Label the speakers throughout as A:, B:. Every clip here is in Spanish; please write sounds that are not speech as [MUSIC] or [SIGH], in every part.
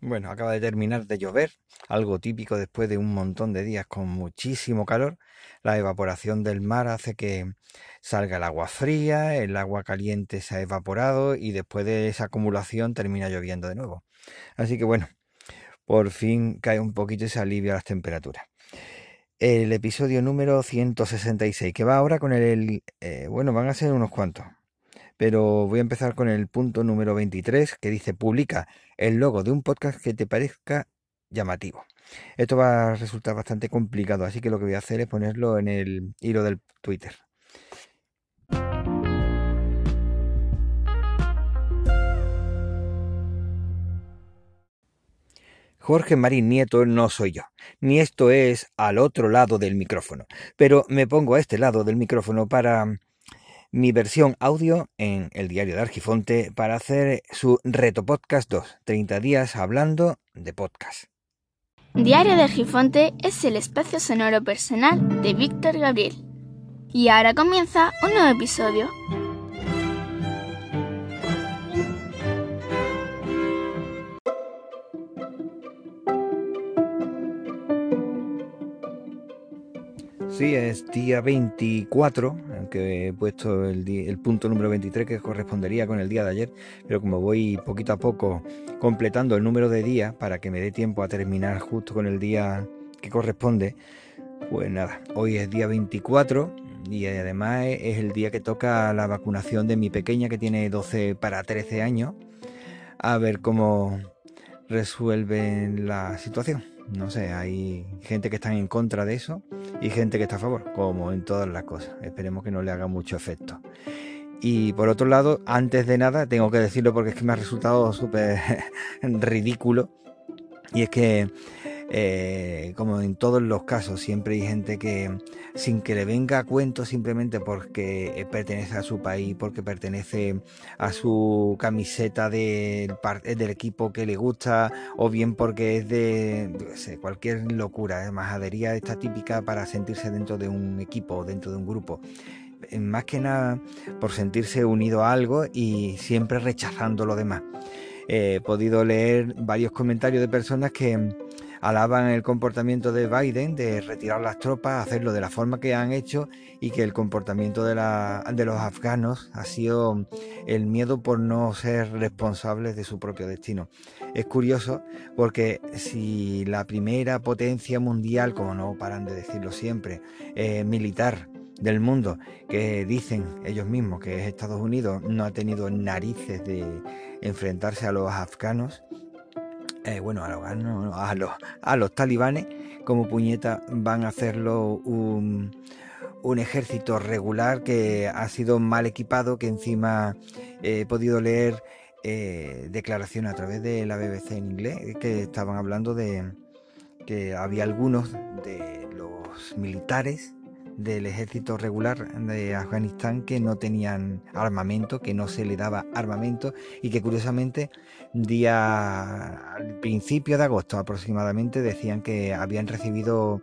A: Bueno, acaba de terminar de llover, algo típico después de un montón de días con muchísimo calor. La evaporación del mar hace que salga el agua fría, el agua caliente se ha evaporado y después de esa acumulación termina lloviendo de nuevo. Así que bueno, por fin cae un poquito y se alivia las temperaturas. El episodio número 166, que va ahora con el... Eh, bueno, van a ser unos cuantos pero voy a empezar con el punto número 23 que dice publica el logo de un podcast que te parezca llamativo. Esto va a resultar bastante complicado, así que lo que voy a hacer es ponerlo en el hilo del Twitter. Jorge Marín Nieto no soy yo, ni esto es al otro lado del micrófono, pero me pongo a este lado del micrófono para mi versión audio en el diario de Argifonte para hacer su Reto Podcast 2, 30 días hablando de podcast.
B: Diario de Argifonte es el espacio sonoro personal de Víctor Gabriel. Y ahora comienza un nuevo episodio.
A: Sí, es día 24, aunque he puesto el, punto número 23 que correspondería con el día de ayer, pero como voy poquito a poco completando el número de días para que me dé tiempo a terminar justo con el día que corresponde, pues nada, hoy es día 24 y además es el día que toca la vacunación de mi pequeña que tiene 12 para 13 años, a ver cómo resuelven la situación. No sé, hay gente que está en contra de eso y gente que está a favor, como en todas las cosas. Esperemos que no le haga mucho efecto. Y por otro lado, antes de nada, tengo que decirlo porque es que me ha resultado súper [LAUGHS] ridículo. Y es que eh, como en todos los casos, siempre hay gente que sin que le venga a cuento simplemente porque pertenece a su país, porque pertenece a su camiseta del, del equipo que le gusta, o bien porque es de cualquier locura, majadería esta típica para sentirse dentro de un equipo, dentro de un grupo eh, más que nada por sentirse unido a algo y siempre rechazando lo demás. he podido leer varios comentarios de personas que alaban el comportamiento de Biden de retirar las tropas, hacerlo de la forma que han hecho y que el comportamiento de, de los afganos ha sido el miedo por no ser responsables de su propio destino. Es curioso porque si la primera potencia mundial, como no paran de decirlo siempre, militar, del mundo que dicen ellos mismos que es Estados Unidos no ha tenido narices de enfrentarse a los afganos eh, bueno, a los, a, los, talibanes, como puñeta van a hacerlo un, ejército regular que ha sido mal equipado, que encima he podido leer eh, declaraciones a través de la BBC en inglés, que estaban hablando de que había algunos de los militares del ejército regular de Afganistán que no tenían armamento, que no se le daba armamento y que curiosamente día al principio de agosto aproximadamente decían que habían recibido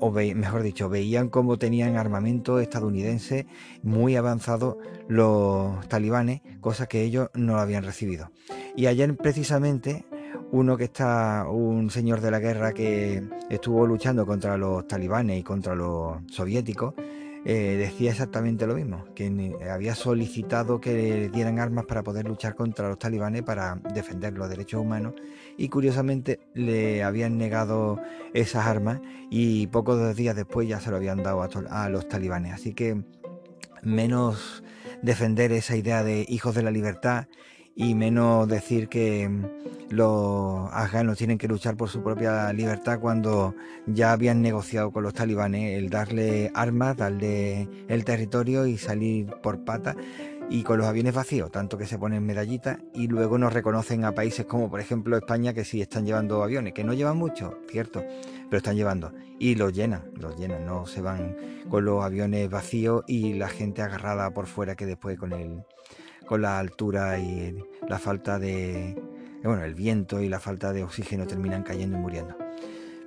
A: o mejor dicho, veían cómo tenían armamento estadounidense muy avanzado los talibanes, cosa que ellos no habían recibido. Y ayer precisamente uno que está, un señor de la guerra que estuvo luchando contra los talibanes y contra los soviéticos, eh, decía exactamente lo mismo, que había solicitado que le dieran armas para poder luchar contra los talibanes para defender los derechos humanos y curiosamente le habían negado esas armas y pocos días después ya se lo habían dado a los talibanes. Así que menos defender esa idea de hijos de la libertad y menos decir que mm, los afganos tienen que luchar por su propia libertad cuando ya habían negociado con los talibanes el darle armas, darle el territorio y salir por pata y con los aviones vacíos, tanto que se ponen medallitas y luego nos reconocen a países como por ejemplo España que sí están llevando aviones, que no llevan mucho, cierto, pero están llevando. Y los llenan, los llenan, no se van con los aviones vacíos y la gente agarrada por fuera que después con el con la altura y la falta de, bueno, el viento y la falta de oxígeno terminan cayendo y muriendo.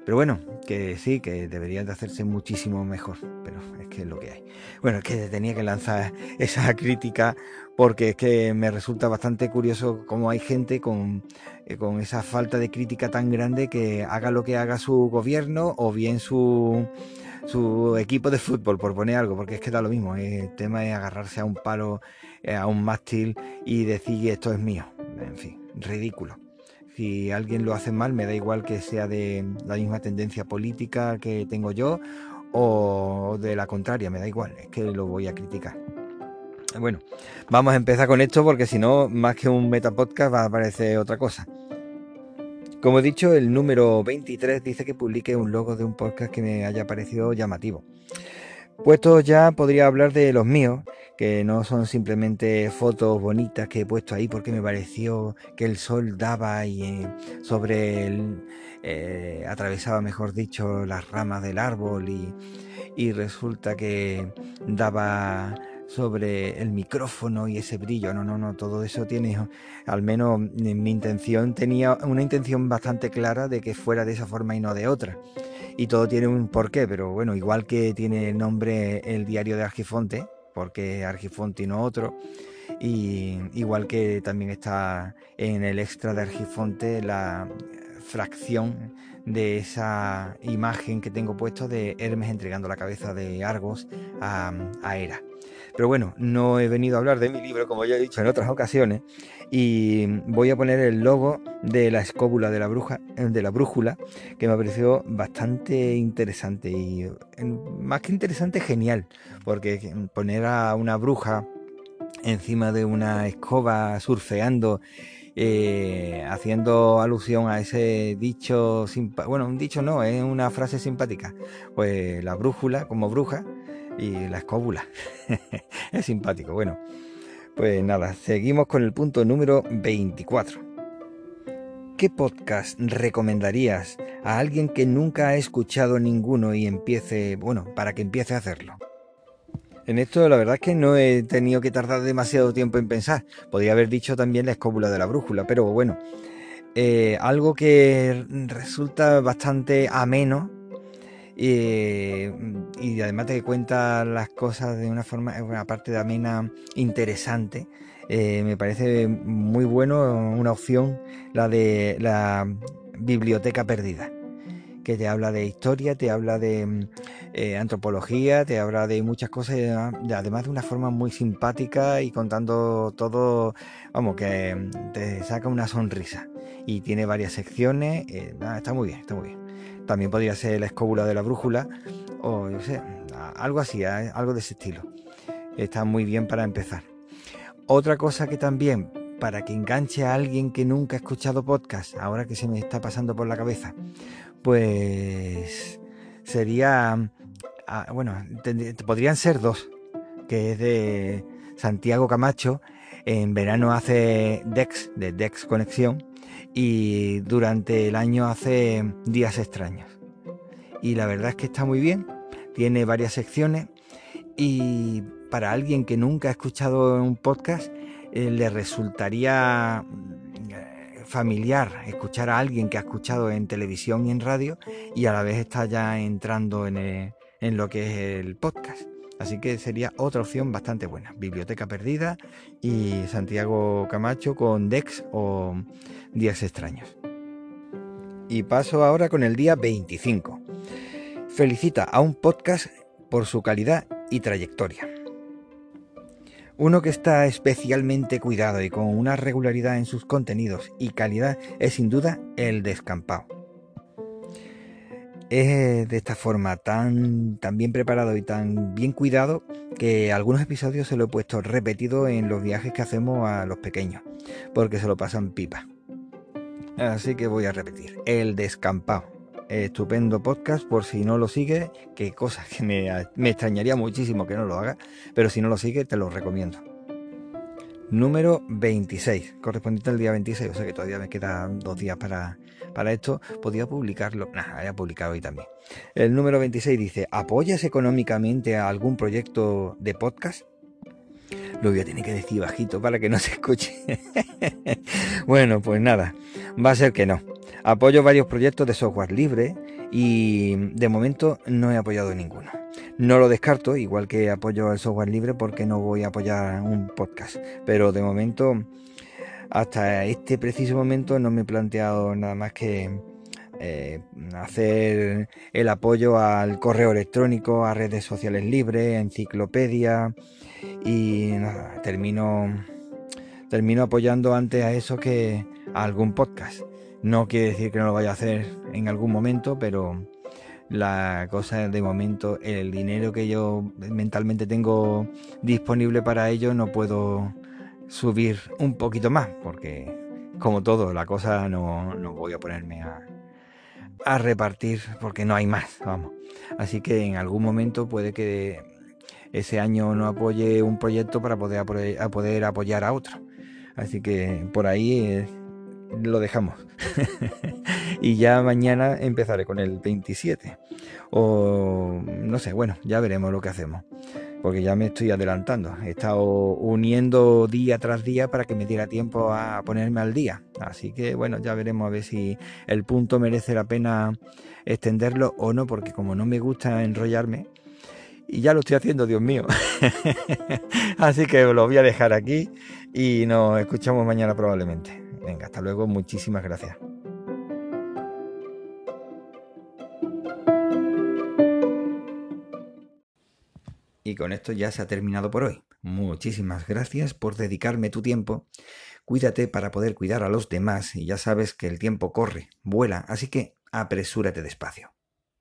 A: Pero bueno, que sí, que deberían de hacerse muchísimo mejor, pero es que es lo que hay. Bueno, es que tenía que lanzar [LAUGHS] esa crítica porque es que me resulta bastante curioso cómo hay gente con, eh, con esa falta de crítica tan grande que haga lo que haga su gobierno o bien su, su equipo de fútbol, por poner algo, porque es que da lo mismo. El tema es agarrarse a un palo, eh, a un mástil y decir esto es mío. En fin, ridículo. Si alguien lo hace mal, me da igual que sea de la misma tendencia política que tengo yo o de la contraria, me da igual, es que lo voy a criticar. Bueno, vamos a empezar con esto porque si no, más que un metapodcast va a aparecer otra cosa. Como he dicho, el número 23 dice que publique un logo de un podcast que me haya parecido llamativo. Puesto ya podría hablar de los míos, que no son simplemente fotos bonitas que he puesto ahí porque me pareció que el sol daba y eh, sobre el eh, atravesaba, mejor dicho, las ramas del árbol y resulta que daba sobre el micrófono y ese brillo. No, no, no, todo eso tiene, al menos mi intención tenía una intención bastante clara de que fuera de esa forma y no de otra. Y todo tiene un porqué, pero bueno, igual que tiene el nombre el diario de Argifonte, porque Argifonte no otro. Y igual que también está en el extra de Argifonte la fracción de esa imagen que tengo puesto de Hermes entregando la cabeza de Argos a, a Hera. Pero bueno, no he venido a hablar de mi libro, como ya he dicho en otras ocasiones, y voy a poner el logo de la escóbula de la bruja, de la brújula, que me pareció bastante interesante y más que interesante, genial, porque poner a una bruja encima de una escoba surfeando eh, haciendo alusión a ese dicho, bueno, un dicho no, es una frase simpática, pues la brújula como bruja y la escóbula. [LAUGHS] es simpático. Bueno, pues nada, seguimos con el punto número 24. ¿Qué podcast recomendarías a alguien que nunca ha escuchado ninguno y empiece, bueno, para que empiece a hacerlo? En esto la verdad es que no he tenido que tardar demasiado tiempo en pensar. Podría haber dicho también la escóbula de la brújula, pero bueno, eh, algo que resulta bastante ameno y, y además te cuenta las cosas de una forma, aparte de amena, interesante. Eh, me parece muy bueno, una opción, la de la biblioteca perdida, que te habla de historia, te habla de eh, antropología, te habla de muchas cosas, además de una forma muy simpática y contando todo, vamos, que te saca una sonrisa. Y tiene varias secciones, eh, está muy bien, está muy bien. También podría ser la escóbula de la brújula o yo sé, algo así, algo de ese estilo. Está muy bien para empezar. Otra cosa que también, para que enganche a alguien que nunca ha escuchado podcast, ahora que se me está pasando por la cabeza, pues sería, bueno, podrían ser dos, que es de Santiago Camacho, en verano hace Dex, de Dex Conexión, y durante el año hace días extraños. Y la verdad es que está muy bien, tiene varias secciones y para alguien que nunca ha escuchado un podcast eh, le resultaría mm, familiar escuchar a alguien que ha escuchado en televisión y en radio y a la vez está ya entrando en, en lo que es el podcast. Así que sería otra opción bastante buena. Biblioteca Perdida y Santiago Camacho con Dex o Días Extraños. Y paso ahora con el día 25. Felicita a un podcast por su calidad y trayectoria. Uno que está especialmente cuidado y con una regularidad en sus contenidos y calidad es sin duda el descampado. Es de esta forma tan, tan bien preparado y tan bien cuidado que algunos episodios se lo he puesto repetido en los viajes que hacemos a los pequeños, porque se lo pasan pipa. Así que voy a repetir, El Descampado. Estupendo podcast, por si no lo sigue, que cosa que me, me extrañaría muchísimo que no lo haga, pero si no lo sigue, te lo recomiendo número 26, correspondiente al día 26, o sea que todavía me quedan dos días para, para esto. Podría publicarlo, nada, había publicado hoy también. El número 26 dice, ¿apoyas económicamente a algún proyecto de podcast? Lo voy a tener que decir bajito para que no se escuche. [LAUGHS] bueno, pues nada, va a ser que no. Apoyo varios proyectos de software libre y de momento no he apoyado ninguno. No lo descarto, igual que apoyo el software libre porque no voy a apoyar un podcast, pero de momento hasta este preciso momento no me he planteado nada más que eh, hacer el apoyo al correo electrónico, a redes sociales libres, enciclopedia y termino, termino apoyando antes a eso que a algún podcast. No quiere decir que no lo vaya a hacer en algún momento, pero la cosa de momento, el dinero que yo mentalmente tengo disponible para ello, no puedo subir un poquito más, porque como todo, la cosa no, no voy a ponerme a, a repartir porque no hay más, vamos. Así que en algún momento puede que ese año no apoye un proyecto para poder, a poder apoyar a otro. Así que por ahí eh, lo dejamos. [LAUGHS] y ya mañana empezaré con el 27. O no sé, bueno, ya veremos lo que hacemos porque ya me estoy adelantando. He estado uniendo día tras día para que me diera tiempo a ponerme al día. Así que bueno, ya veremos a ver si el punto merece la pena extenderlo o no, porque como no me gusta enrollarme, y ya lo estoy haciendo, Dios mío. [LAUGHS] Así que lo voy a dejar aquí y nos escuchamos mañana probablemente. Venga, hasta luego, muchísimas gracias. Y con esto ya se ha terminado por hoy. Muchísimas gracias por dedicarme tu tiempo. Cuídate para poder cuidar a los demás y ya sabes que el tiempo corre, vuela, así que apresúrate despacio.